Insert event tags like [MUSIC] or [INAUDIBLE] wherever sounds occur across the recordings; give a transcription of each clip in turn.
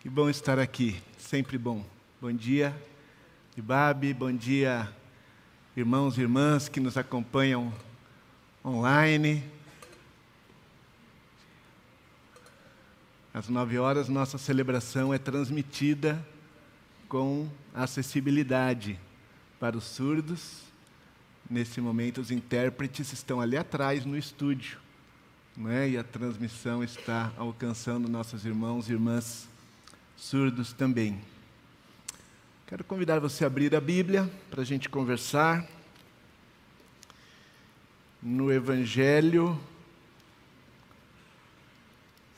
Que bom estar aqui, sempre bom. Bom dia, Ibabe, bom dia, irmãos e irmãs que nos acompanham online. Às nove horas, nossa celebração é transmitida com acessibilidade para os surdos. Nesse momento, os intérpretes estão ali atrás no estúdio, né? e a transmissão está alcançando nossos irmãos e irmãs surdos também. Quero convidar você a abrir a Bíblia para a gente conversar. No Evangelho,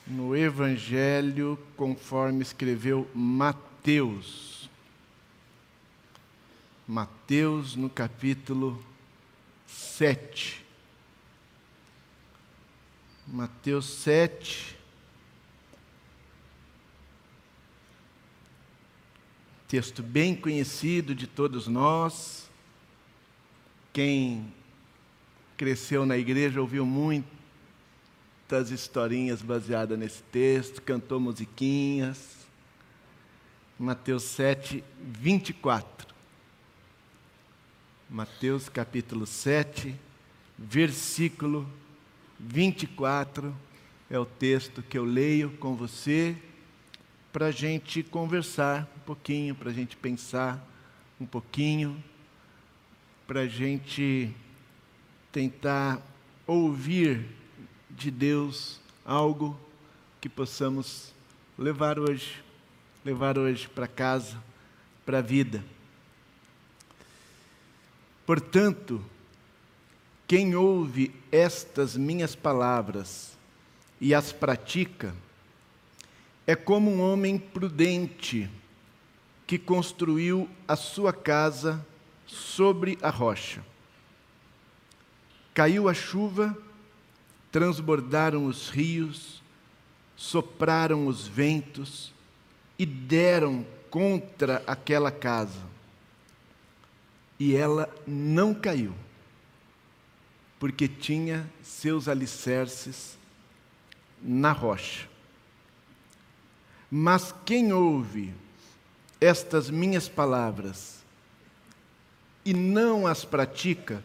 no Evangelho conforme escreveu Mateus. Mateus, no capítulo 7. Mateus 7, texto bem conhecido de todos nós. Quem cresceu na igreja ouviu muitas historinhas baseadas nesse texto, cantou musiquinhas. Mateus 7, 24. Mateus capítulo 7, versículo 24 é o texto que eu leio com você para a gente conversar pouquinho, para a gente pensar um pouquinho, para a gente tentar ouvir de Deus algo que possamos levar hoje, levar hoje para casa, para a vida. Portanto, quem ouve estas minhas palavras e as pratica, é como um homem prudente que construiu a sua casa sobre a rocha. Caiu a chuva, transbordaram os rios, sopraram os ventos e deram contra aquela casa. E ela não caiu, porque tinha seus alicerces na rocha. Mas quem ouve estas minhas palavras e não as pratica,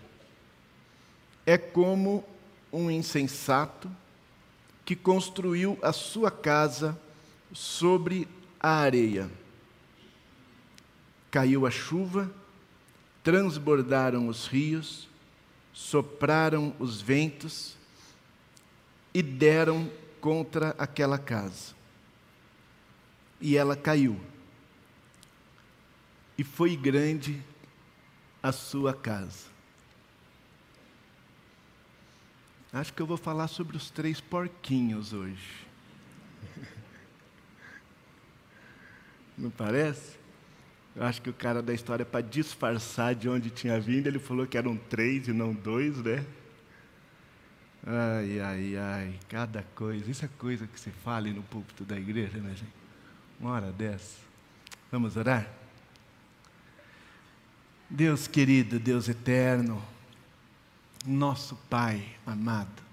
é como um insensato que construiu a sua casa sobre a areia. Caiu a chuva, transbordaram os rios, sopraram os ventos e deram contra aquela casa e ela caiu. E foi grande a sua casa. Acho que eu vou falar sobre os três porquinhos hoje. [LAUGHS] Não parece? Eu acho que o cara da história, para disfarçar de onde tinha vindo, ele falou que eram três e não dois, né? Ai, ai, ai, cada coisa. Isso é coisa que se fala no púlpito da igreja, né, gente? uma hora dessa. Vamos orar? Deus querido, Deus eterno, nosso Pai amado,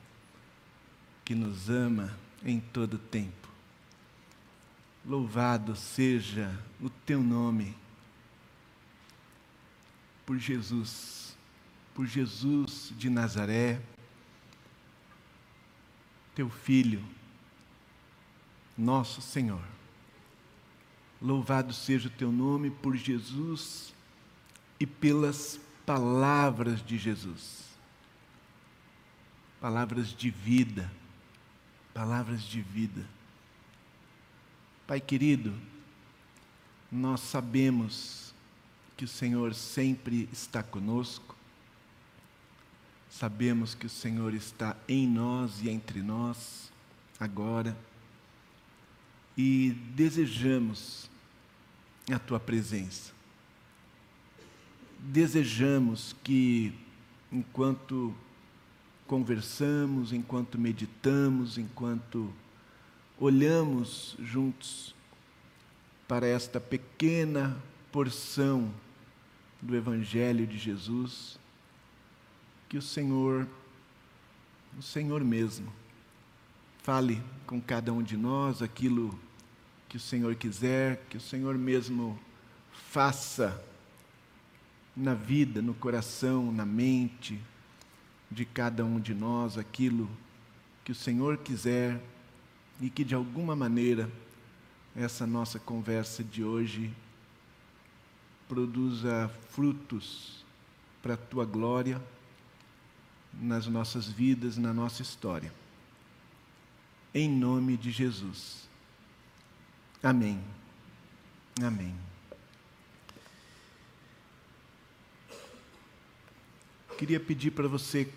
que nos ama em todo tempo. Louvado seja o teu nome, por Jesus, por Jesus de Nazaré, teu Filho, nosso Senhor Louvado seja o teu nome por Jesus e pelas palavras de Jesus. Palavras de vida, palavras de vida. Pai querido, nós sabemos que o Senhor sempre está conosco, sabemos que o Senhor está em nós e entre nós agora, e desejamos a tua presença. Desejamos que, enquanto conversamos, enquanto meditamos, enquanto olhamos juntos para esta pequena porção do Evangelho de Jesus, que o Senhor, o Senhor mesmo, fale com cada um de nós aquilo que o Senhor quiser, que o Senhor mesmo faça na vida, no coração, na mente de cada um de nós aquilo que o Senhor quiser e que de alguma maneira essa nossa conversa de hoje produza frutos para a tua glória nas nossas vidas, na nossa história. Em nome de Jesus. Amém. Amém. Queria pedir para você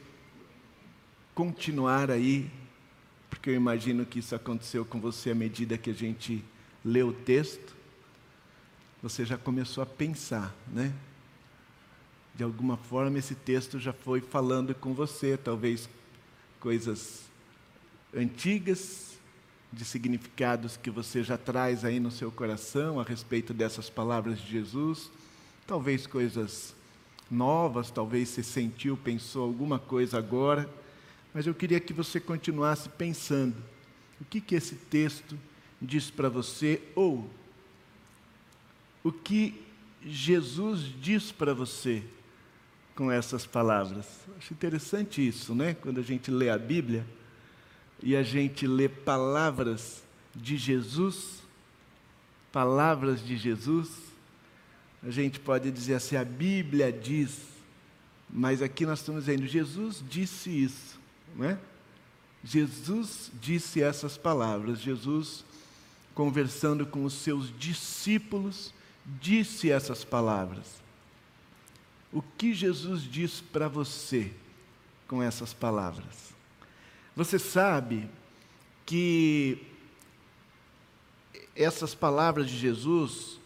continuar aí, porque eu imagino que isso aconteceu com você à medida que a gente lê o texto. Você já começou a pensar, né? De alguma forma esse texto já foi falando com você, talvez coisas antigas, de significados que você já traz aí no seu coração a respeito dessas palavras de Jesus, talvez coisas novas, talvez você sentiu, pensou alguma coisa agora, mas eu queria que você continuasse pensando. O que, que esse texto diz para você, ou o que Jesus diz para você com essas palavras. Acho interessante isso, né? Quando a gente lê a Bíblia e a gente lê palavras de Jesus, palavras de Jesus, a gente pode dizer assim: a Bíblia diz, mas aqui nós estamos dizendo, Jesus disse isso, não é? Jesus disse essas palavras, Jesus, conversando com os seus discípulos, disse essas palavras. O que Jesus diz para você com essas palavras? Você sabe que essas palavras de Jesus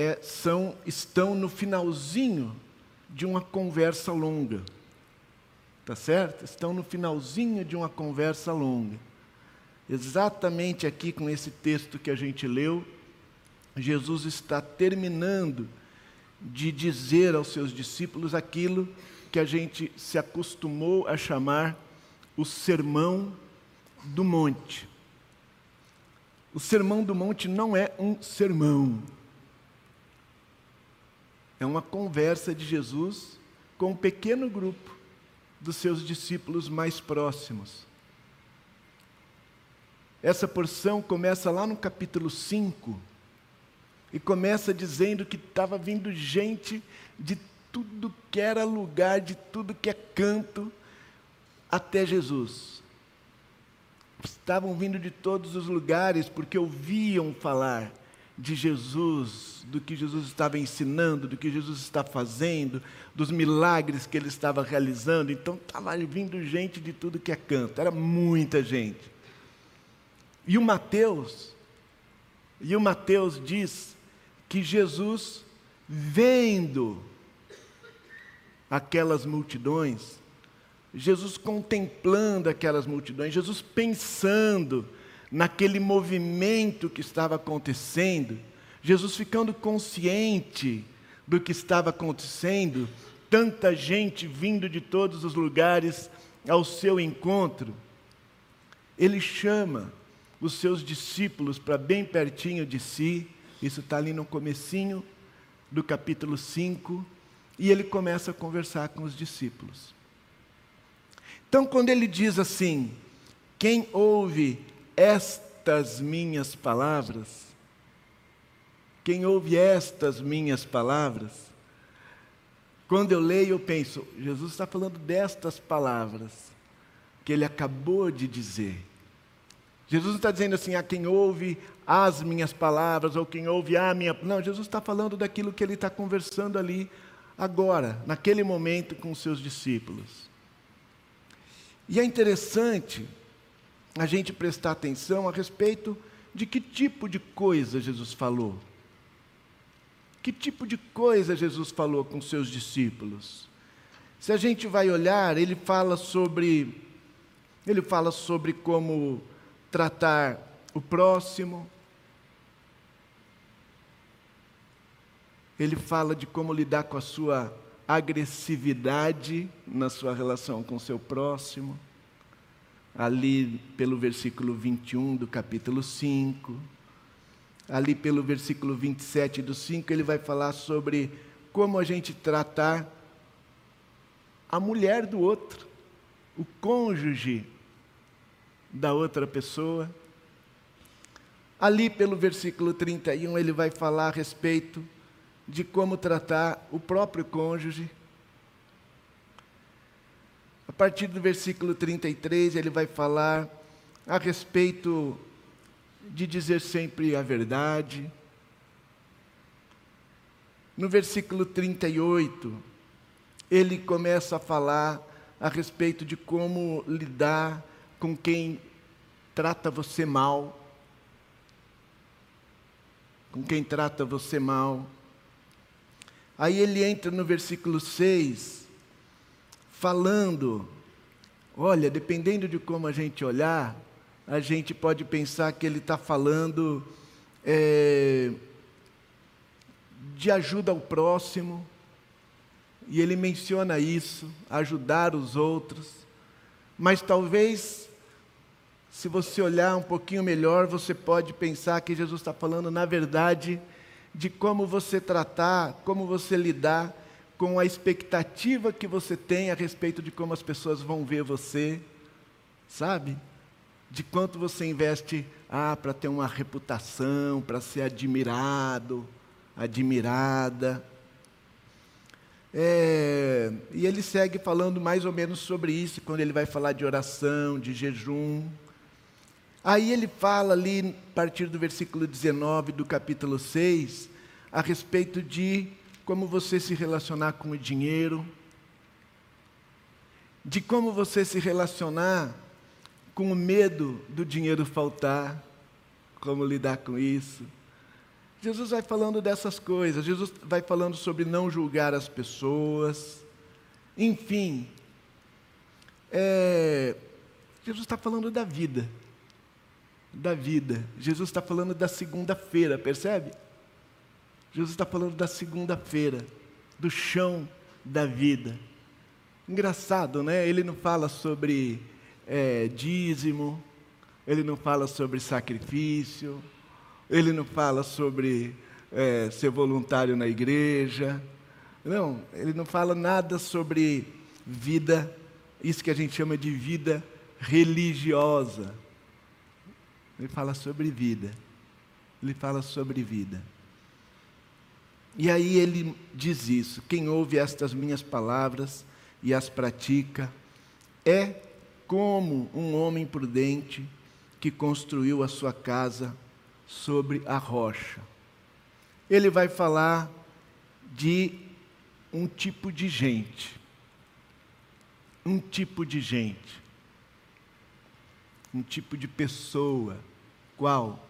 é, são, estão no finalzinho de uma conversa longa. Tá certo? Estão no finalzinho de uma conversa longa. Exatamente aqui com esse texto que a gente leu, Jesus está terminando de dizer aos seus discípulos aquilo que a gente se acostumou a chamar o Sermão do Monte. O Sermão do Monte não é um sermão, é uma conversa de Jesus com um pequeno grupo dos seus discípulos mais próximos. Essa porção começa lá no capítulo 5, e começa dizendo que estava vindo gente de tudo que era lugar, de tudo que é canto, até Jesus. Estavam vindo de todos os lugares porque ouviam falar de Jesus, do que Jesus estava ensinando, do que Jesus está fazendo, dos milagres que ele estava realizando. Então estava vindo gente de tudo que é canto, era muita gente. E o Mateus, e o Mateus diz que Jesus, vendo aquelas multidões, Jesus contemplando aquelas multidões, Jesus pensando naquele movimento que estava acontecendo, Jesus ficando consciente do que estava acontecendo, tanta gente vindo de todos os lugares ao seu encontro, ele chama os seus discípulos para bem pertinho de si isso está ali no comecinho do capítulo 5, e ele começa a conversar com os discípulos. Então, quando ele diz assim: Quem ouve estas minhas palavras, quem ouve estas minhas palavras, quando eu leio, eu penso, Jesus está falando destas palavras que ele acabou de dizer. Jesus não está dizendo assim, a quem ouve as minhas palavras, ou quem ouve a minha. Não, Jesus está falando daquilo que ele está conversando ali, agora, naquele momento, com os seus discípulos. E é interessante a gente prestar atenção a respeito de que tipo de coisa Jesus falou. Que tipo de coisa Jesus falou com seus discípulos? Se a gente vai olhar, ele fala sobre ele fala sobre como tratar o próximo. Ele fala de como lidar com a sua agressividade na sua relação com o seu próximo, ali pelo versículo 21 do capítulo 5. ali pelo versículo 27 do 5, ele vai falar sobre como a gente tratar a mulher do outro, o cônjuge da outra pessoa. Ali pelo versículo 31, ele vai falar a respeito de como tratar o próprio cônjuge. A partir do versículo 33, ele vai falar a respeito de dizer sempre a verdade. No versículo 38, ele começa a falar a respeito de como lidar com quem trata você mal. Com quem trata você mal. Aí ele entra no versículo 6, falando: olha, dependendo de como a gente olhar, a gente pode pensar que ele está falando é, de ajuda ao próximo, e ele menciona isso, ajudar os outros, mas talvez, se você olhar um pouquinho melhor, você pode pensar que Jesus está falando, na verdade, de como você tratar, como você lidar com a expectativa que você tem a respeito de como as pessoas vão ver você, sabe? de quanto você investe ah, para ter uma reputação, para ser admirado, admirada. É, e ele segue falando mais ou menos sobre isso, quando ele vai falar de oração, de jejum. Aí ele fala ali, a partir do versículo 19 do capítulo 6, a respeito de como você se relacionar com o dinheiro, de como você se relacionar com o medo do dinheiro faltar, como lidar com isso. Jesus vai falando dessas coisas, Jesus vai falando sobre não julgar as pessoas, enfim. É, Jesus está falando da vida, da vida. Jesus está falando da segunda-feira, percebe? Jesus está falando da segunda-feira, do chão da vida. Engraçado, né? Ele não fala sobre é, dízimo, ele não fala sobre sacrifício, ele não fala sobre é, ser voluntário na igreja. Não, ele não fala nada sobre vida, isso que a gente chama de vida religiosa. Ele fala sobre vida. Ele fala sobre vida. E aí ele diz isso: quem ouve estas minhas palavras e as pratica é como um homem prudente que construiu a sua casa sobre a rocha. Ele vai falar de um tipo de gente. Um tipo de gente. Um tipo de pessoa. Qual?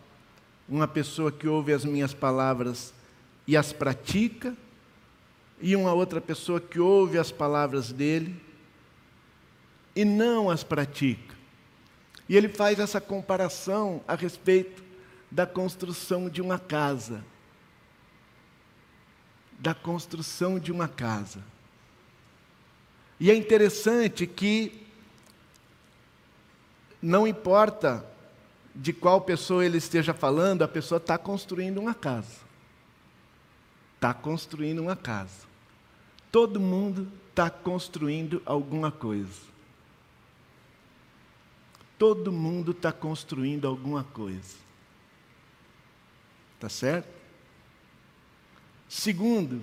Uma pessoa que ouve as minhas palavras e as pratica, e uma outra pessoa que ouve as palavras dele e não as pratica. E ele faz essa comparação a respeito da construção de uma casa. Da construção de uma casa. E é interessante que não importa de qual pessoa ele esteja falando, a pessoa está construindo uma casa. Está construindo uma casa. Todo mundo está construindo alguma coisa. Todo mundo está construindo alguma coisa. Tá certo? Segundo,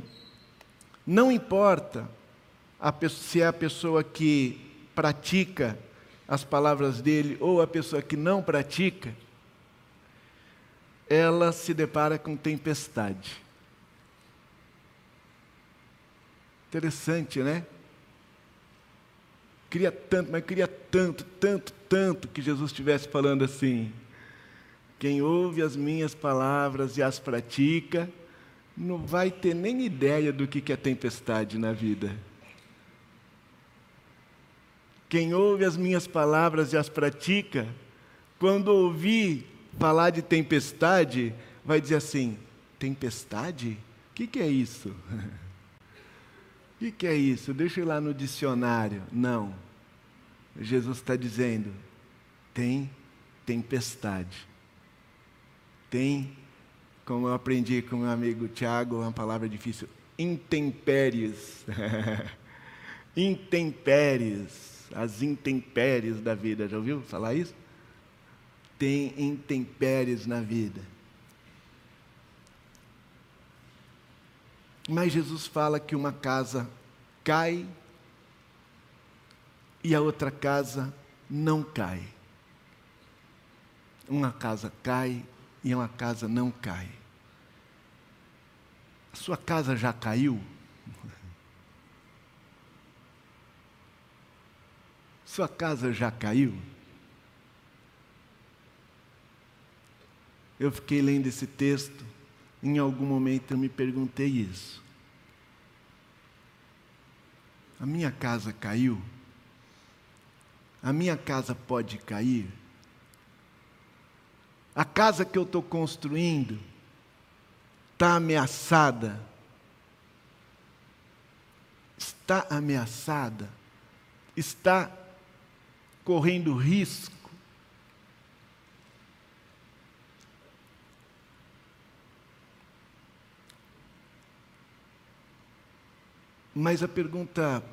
não importa se é a pessoa que pratica as palavras dele ou a pessoa que não pratica, ela se depara com tempestade. Interessante, né? Queria tanto, mas queria tanto, tanto, tanto que Jesus estivesse falando assim: quem ouve as minhas palavras e as pratica, não vai ter nem ideia do que é tempestade na vida. Quem ouve as minhas palavras e as pratica, quando ouvir falar de tempestade, vai dizer assim: tempestade? O que, que é isso? [LAUGHS] O que, que é isso? Deixa eu ir lá no dicionário. Não. Jesus está dizendo: tem tempestade, tem como eu aprendi com meu amigo Tiago, uma palavra difícil, intempéries. [LAUGHS] intempéries, as intempéries da vida. Já ouviu falar isso? Tem intempéries na vida. Mas Jesus fala que uma casa cai e a outra casa não cai. Uma casa cai e uma casa não cai. A sua casa já caiu? [LAUGHS] Sua casa já caiu? Eu fiquei lendo esse texto, em algum momento eu me perguntei isso. A minha casa caiu? A minha casa pode cair? A casa que eu estou construindo está ameaçada? Está ameaçada? Está correndo risco? Mas a pergunta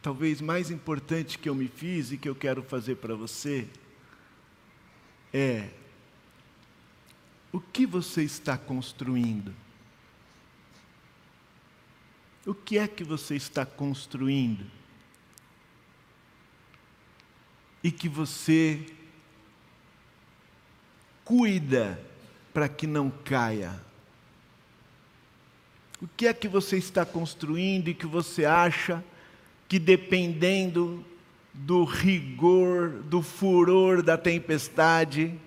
talvez mais importante que eu me fiz e que eu quero fazer para você é: o que você está construindo? O que é que você está construindo? E que você cuida para que não caia o que é que você está construindo e que você acha que dependendo do rigor, do furor da tempestade,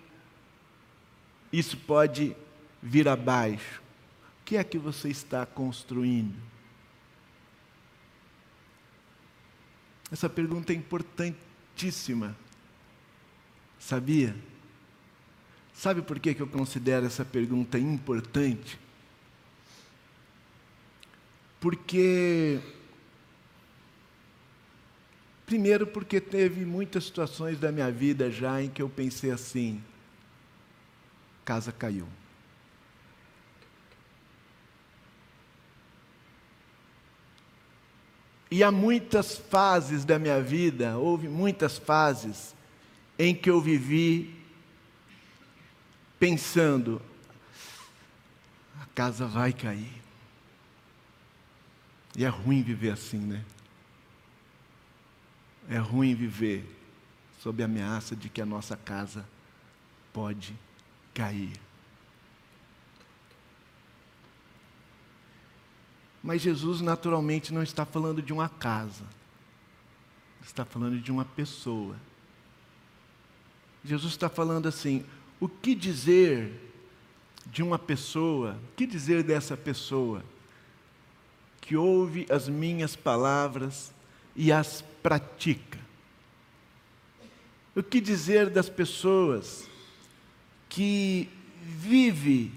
isso pode vir abaixo? O que é que você está construindo? Essa pergunta é importantíssima. Sabia? Sabe por que eu considero essa pergunta importante? Porque. Primeiro, porque teve muitas situações da minha vida já em que eu pensei assim: casa caiu. E há muitas fases da minha vida, houve muitas fases em que eu vivi pensando: a casa vai cair. E é ruim viver assim, né? É ruim viver sob a ameaça de que a nossa casa pode cair. Mas Jesus naturalmente não está falando de uma casa, está falando de uma pessoa. Jesus está falando assim: o que dizer de uma pessoa, o que dizer dessa pessoa que ouve as minhas palavras e as pratica. O que dizer das pessoas que vive,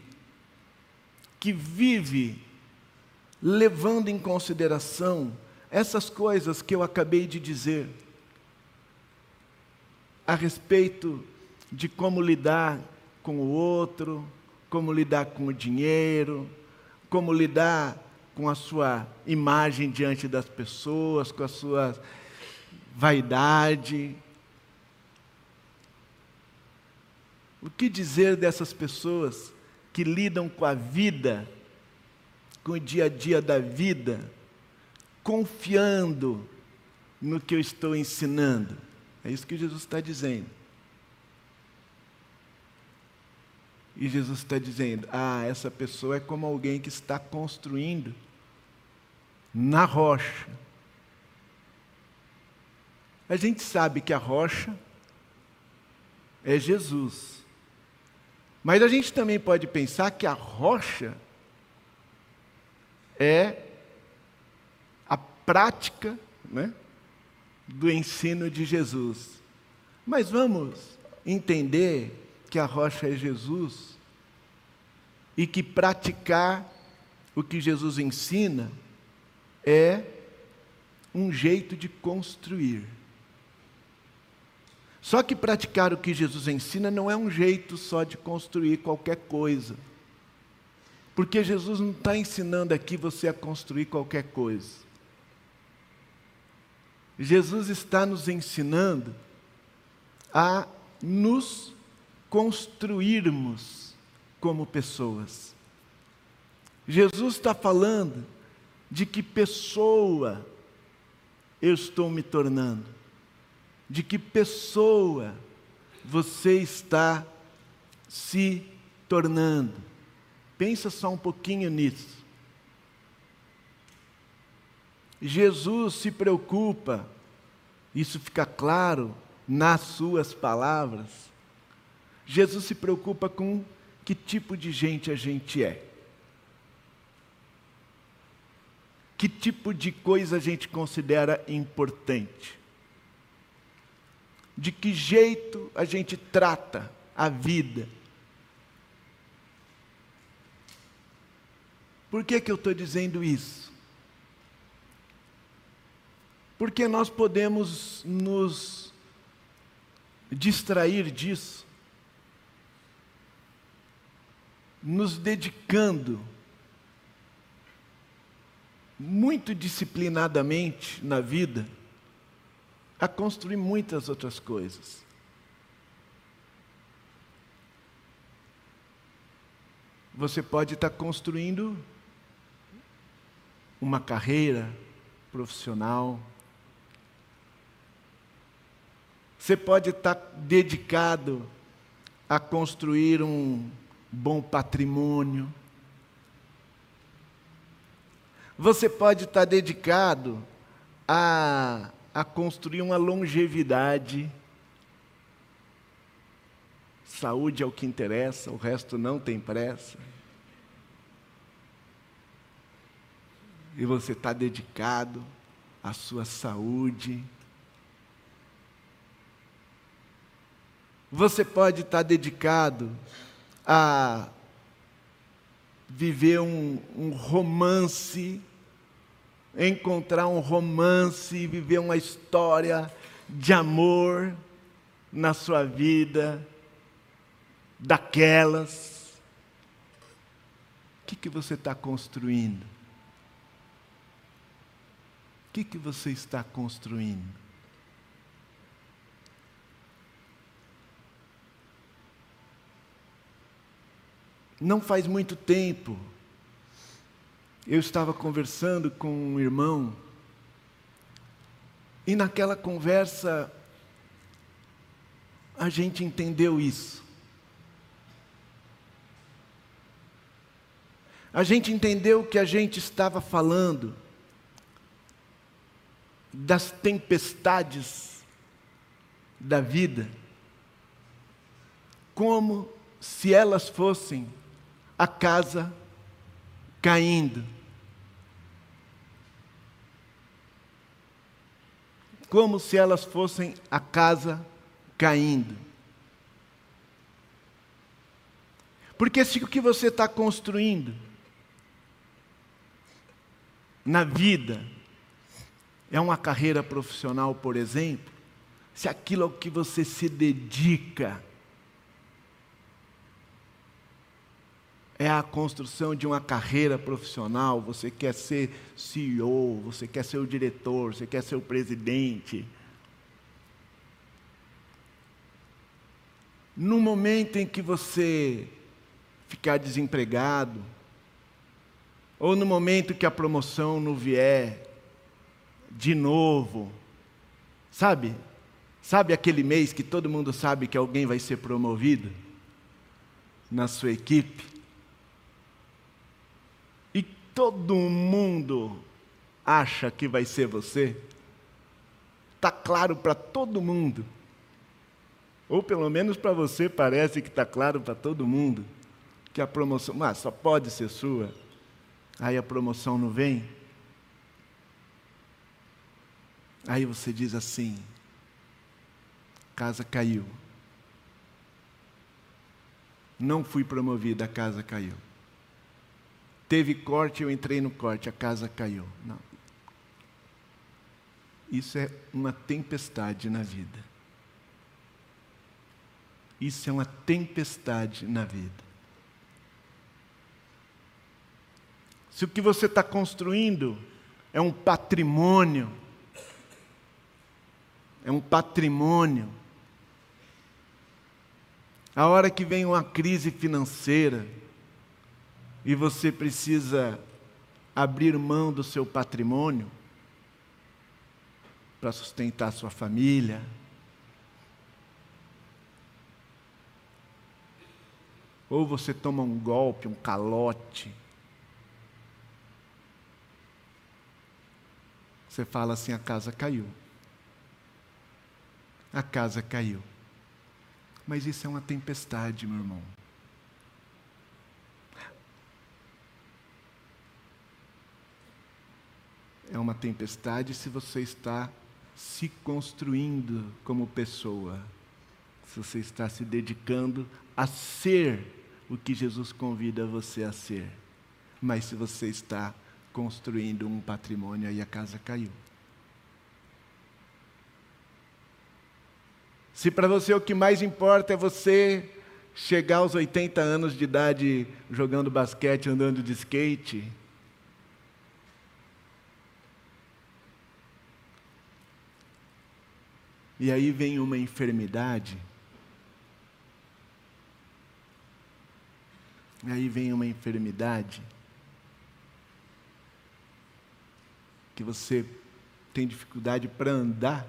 que vive levando em consideração essas coisas que eu acabei de dizer a respeito de como lidar com o outro, como lidar com o dinheiro, como lidar com a sua imagem diante das pessoas, com a sua vaidade. O que dizer dessas pessoas que lidam com a vida, com o dia a dia da vida, confiando no que eu estou ensinando? É isso que Jesus está dizendo. E Jesus está dizendo: ah, essa pessoa é como alguém que está construindo na rocha. A gente sabe que a rocha é Jesus. Mas a gente também pode pensar que a rocha é a prática né, do ensino de Jesus. Mas vamos entender que a rocha é Jesus e que praticar o que Jesus ensina é um jeito de construir. Só que praticar o que Jesus ensina não é um jeito só de construir qualquer coisa. Porque Jesus não está ensinando aqui você a construir qualquer coisa. Jesus está nos ensinando a nos construirmos como pessoas. Jesus está falando de que pessoa eu estou me tornando, de que pessoa você está se tornando. Pensa só um pouquinho nisso. Jesus se preocupa, isso fica claro nas suas palavras. Jesus se preocupa com que tipo de gente a gente é. Que tipo de coisa a gente considera importante? De que jeito a gente trata a vida? Por que, que eu estou dizendo isso? Porque nós podemos nos distrair disso, nos dedicando muito disciplinadamente na vida a construir muitas outras coisas. Você pode estar construindo uma carreira profissional. Você pode estar dedicado a construir um bom patrimônio. Você pode estar dedicado a, a construir uma longevidade. Saúde é o que interessa, o resto não tem pressa. E você está dedicado à sua saúde. Você pode estar dedicado a viver um, um romance encontrar um romance, viver uma história de amor na sua vida, daquelas. O que, que você está construindo? O que, que você está construindo? Não faz muito tempo, eu estava conversando com um irmão, e naquela conversa a gente entendeu isso. A gente entendeu que a gente estava falando das tempestades da vida, como se elas fossem a casa caindo. Como se elas fossem a casa caindo. Porque se o que você está construindo na vida é uma carreira profissional, por exemplo, se aquilo ao que você se dedica é a construção de uma carreira profissional, você quer ser CEO, você quer ser o diretor, você quer ser o presidente. No momento em que você ficar desempregado, ou no momento que a promoção não vier de novo, sabe? Sabe aquele mês que todo mundo sabe que alguém vai ser promovido na sua equipe? Todo mundo acha que vai ser você? Está claro para todo mundo. Ou pelo menos para você parece que está claro para todo mundo que a promoção, mas só pode ser sua. Aí a promoção não vem. Aí você diz assim: casa caiu. Não fui promovida, a casa caiu. Teve corte, eu entrei no corte, a casa caiu. Não. Isso é uma tempestade na vida. Isso é uma tempestade na vida. se o que você está construindo é um patrimônio, é um patrimônio, a hora que vem uma crise financeira e você precisa abrir mão do seu patrimônio para sustentar sua família, ou você toma um golpe, um calote, Você fala assim: a casa caiu. A casa caiu. Mas isso é uma tempestade, meu irmão. É uma tempestade se você está se construindo como pessoa, se você está se dedicando a ser o que Jesus convida você a ser. Mas se você está construindo um patrimônio e a casa caiu. Se para você o que mais importa é você chegar aos 80 anos de idade jogando basquete, andando de skate, e aí vem uma enfermidade, e aí vem uma enfermidade, que você tem dificuldade para andar,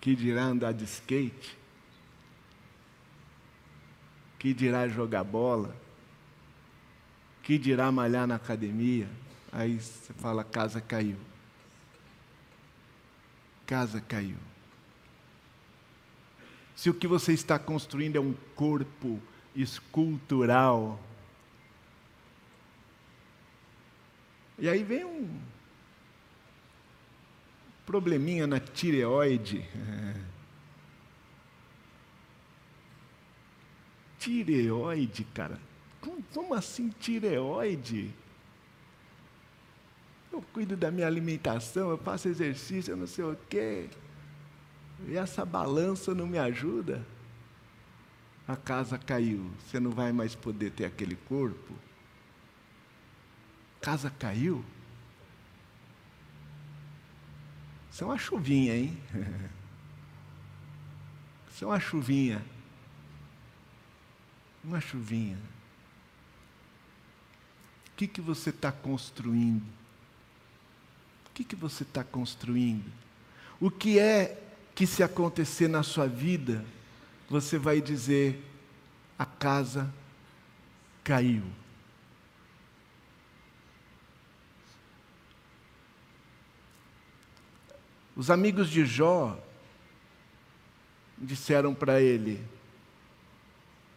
que dirá andar de skate, que dirá jogar bola, que dirá malhar na academia, aí você fala: casa caiu. Casa caiu. Se o que você está construindo é um corpo escultural, E aí vem um probleminha na tireoide. [LAUGHS] Tireoide, cara. Como assim tireoide? Eu cuido da minha alimentação, eu faço exercício, eu não sei o quê. E essa balança não me ajuda. A casa caiu, você não vai mais poder ter aquele corpo casa caiu. Isso é uma chuvinha, hein? [LAUGHS] Isso é uma chuvinha. Uma chuvinha. O que, que você está construindo? O que, que você está construindo? O que é que, se acontecer na sua vida, você vai dizer: a casa caiu? Os amigos de Jó disseram para ele: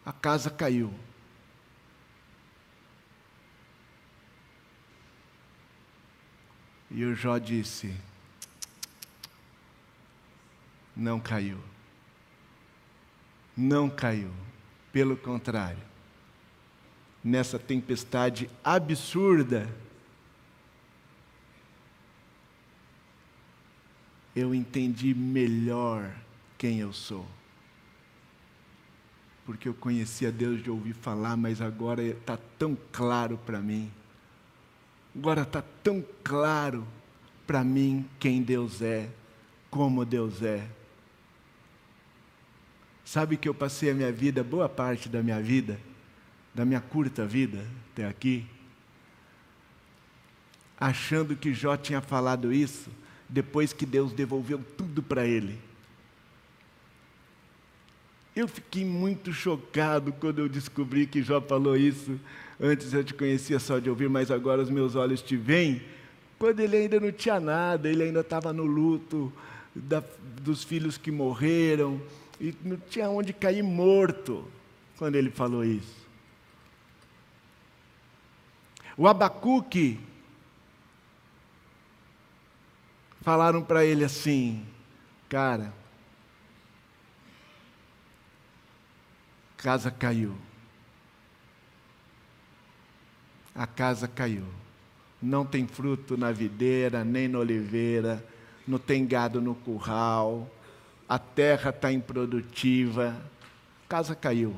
a casa caiu. E o Jó disse: não caiu. Não caiu. Pelo contrário, nessa tempestade absurda, eu entendi melhor quem eu sou. Porque eu conhecia Deus de ouvir falar, mas agora está tão claro para mim. Agora está tão claro para mim quem Deus é, como Deus é. Sabe que eu passei a minha vida, boa parte da minha vida, da minha curta vida até aqui, achando que Jó tinha falado isso depois que Deus devolveu tudo para ele. Eu fiquei muito chocado quando eu descobri que Jó falou isso. Antes eu te conhecia só de ouvir, mas agora os meus olhos te veem. Quando ele ainda não tinha nada, ele ainda estava no luto da, dos filhos que morreram, e não tinha onde cair morto quando ele falou isso. O Abacuque falaram para ele assim: Cara, casa caiu. A casa caiu. Não tem fruto na videira, nem na oliveira, não tem gado no curral, a terra está improdutiva, a casa caiu.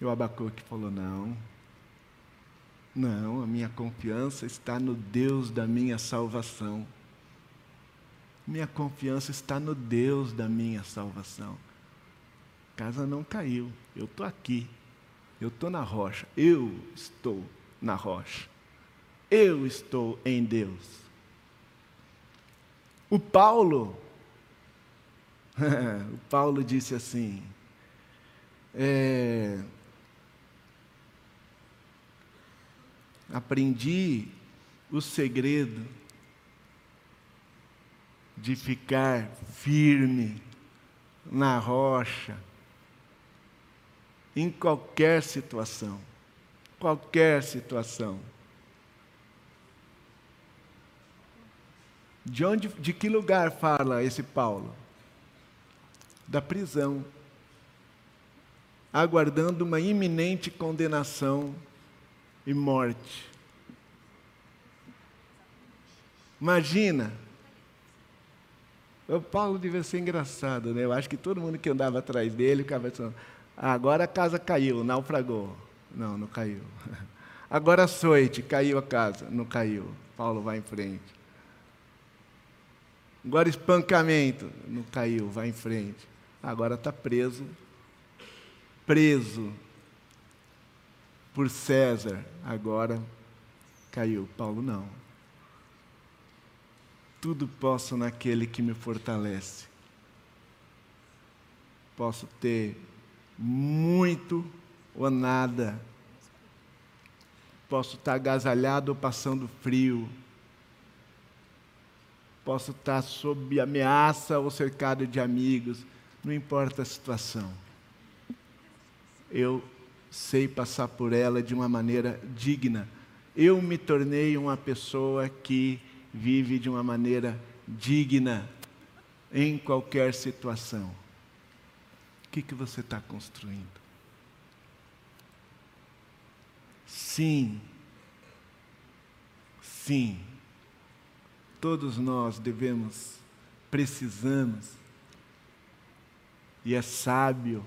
E o Abacuque falou: Não, Não, a minha confiança está no Deus da minha salvação. Minha confiança está no Deus da minha salvação. A casa não caiu, eu estou aqui, eu estou na rocha, eu estou na rocha, eu estou em Deus. O Paulo, [LAUGHS] o Paulo disse assim, é, aprendi o segredo de ficar firme na rocha, em qualquer situação, qualquer situação. De onde, de que lugar fala esse Paulo? Da prisão, aguardando uma iminente condenação e morte. Imagina. O Paulo devia ser engraçado, né? Eu acho que todo mundo que andava atrás dele ficava pensando, agora a casa caiu, naufragou. Não, não caiu. [LAUGHS] Agora açoite, caiu a casa. Não caiu. Paulo vai em frente. Agora espancamento. Não caiu, vai em frente. Agora está preso. Preso por César, agora caiu. Paulo não. Tudo posso naquele que me fortalece. Posso ter muito ou nada. Posso estar agasalhado ou passando frio. Posso estar sob ameaça ou cercado de amigos. Não importa a situação. Eu sei passar por ela de uma maneira digna. Eu me tornei uma pessoa que vive de uma maneira digna em qualquer situação. O que, que você está construindo? Sim, sim, todos nós devemos, precisamos, e é sábio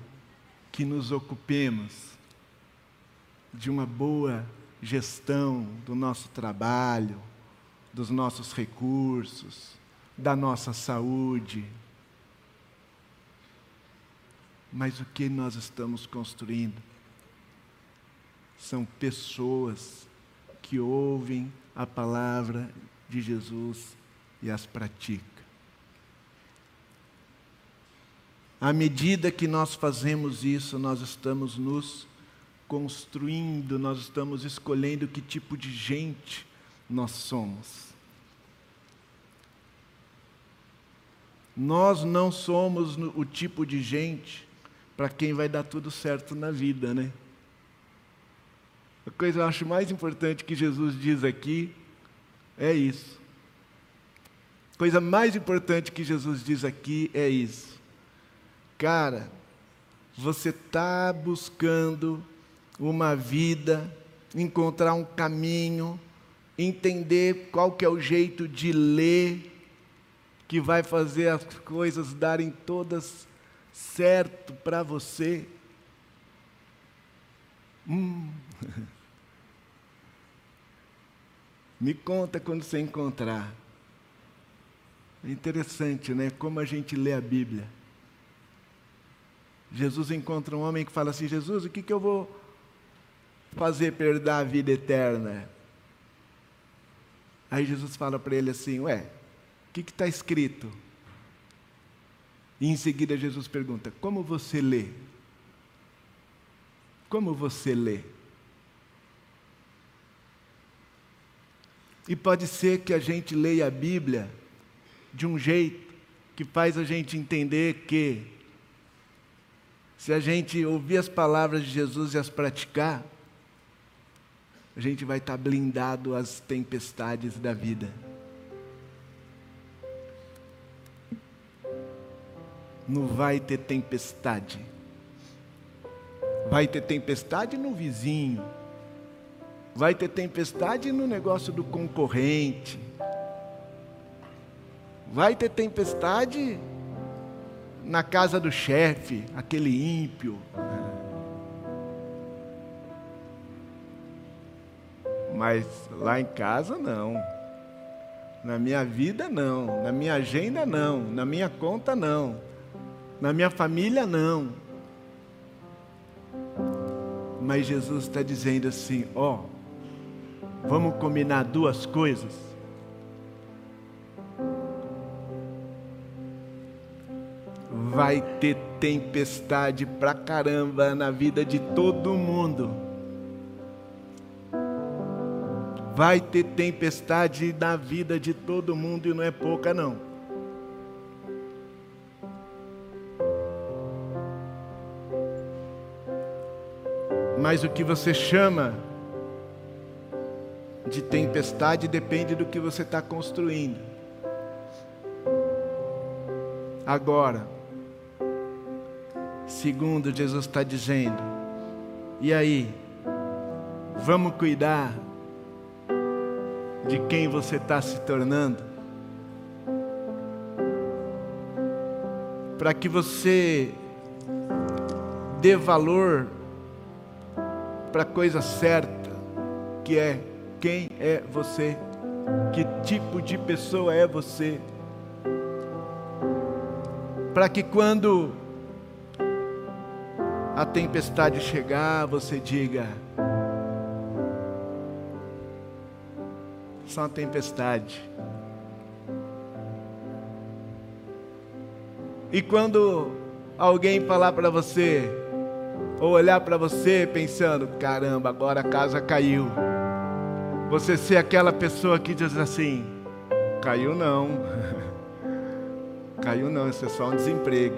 que nos ocupemos de uma boa gestão do nosso trabalho, dos nossos recursos, da nossa saúde. Mas o que nós estamos construindo são pessoas que ouvem a palavra de Jesus e as praticam. À medida que nós fazemos isso, nós estamos nos construindo, nós estamos escolhendo que tipo de gente nós somos. Nós não somos o tipo de gente para quem vai dar tudo certo na vida, né? A coisa eu acho mais importante que Jesus diz aqui é isso. A coisa mais importante que Jesus diz aqui é isso. Cara, você está buscando uma vida, encontrar um caminho, entender qual que é o jeito de ler que vai fazer as coisas darem todas certo para você. Hum. [LAUGHS] Me conta quando você encontrar. É interessante, né? Como a gente lê a Bíblia. Jesus encontra um homem que fala assim: Jesus, o que, que eu vou fazer perder a vida eterna? Aí Jesus fala para ele assim: Ué, o que está escrito? E em seguida Jesus pergunta: Como você lê? Como você lê? E pode ser que a gente leia a Bíblia de um jeito que faz a gente entender que, se a gente ouvir as palavras de Jesus e as praticar, a gente vai estar blindado às tempestades da vida. Não vai ter tempestade. Vai ter tempestade no vizinho. Vai ter tempestade no negócio do concorrente. Vai ter tempestade na casa do chefe, aquele ímpio. mas lá em casa não. Na minha vida não, na minha agenda não, na minha conta não, na minha família não. Mas Jesus está dizendo assim: ó, vamos combinar duas coisas. Vai ter tempestade pra caramba na vida de todo mundo. Vai ter tempestade na vida de todo mundo e não é pouca, não. Mas o que você chama de tempestade depende do que você está construindo. Agora, segundo Jesus está dizendo, e aí, vamos cuidar de quem você está se tornando, para que você dê valor para a coisa certa, que é quem é você, que tipo de pessoa é você, para que quando a tempestade chegar, você diga: só uma tempestade. E quando alguém falar para você, ou olhar para você pensando: caramba, agora a casa caiu. Você ser aquela pessoa que diz assim: caiu não, [LAUGHS] caiu não, isso é só um desemprego.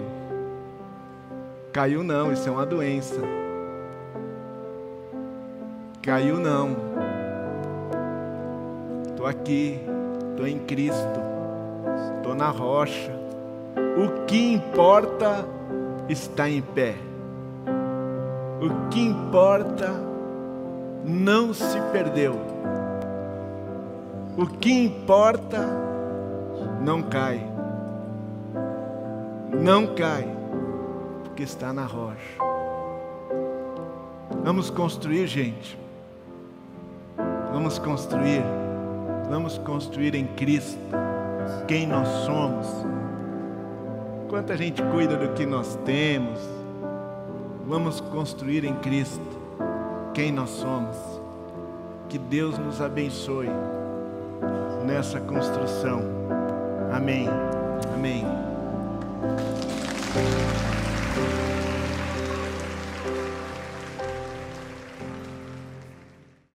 Caiu não, isso é uma doença. Caiu não estou aqui, estou em Cristo, estou na rocha. O que importa está em pé. O que importa não se perdeu. O que importa não cai. Não cai, porque está na rocha. Vamos construir, gente. Vamos construir. Vamos construir em Cristo quem nós somos. Enquanto gente cuida do que nós temos, vamos construir em Cristo quem nós somos. Que Deus nos abençoe nessa construção. Amém. Amém.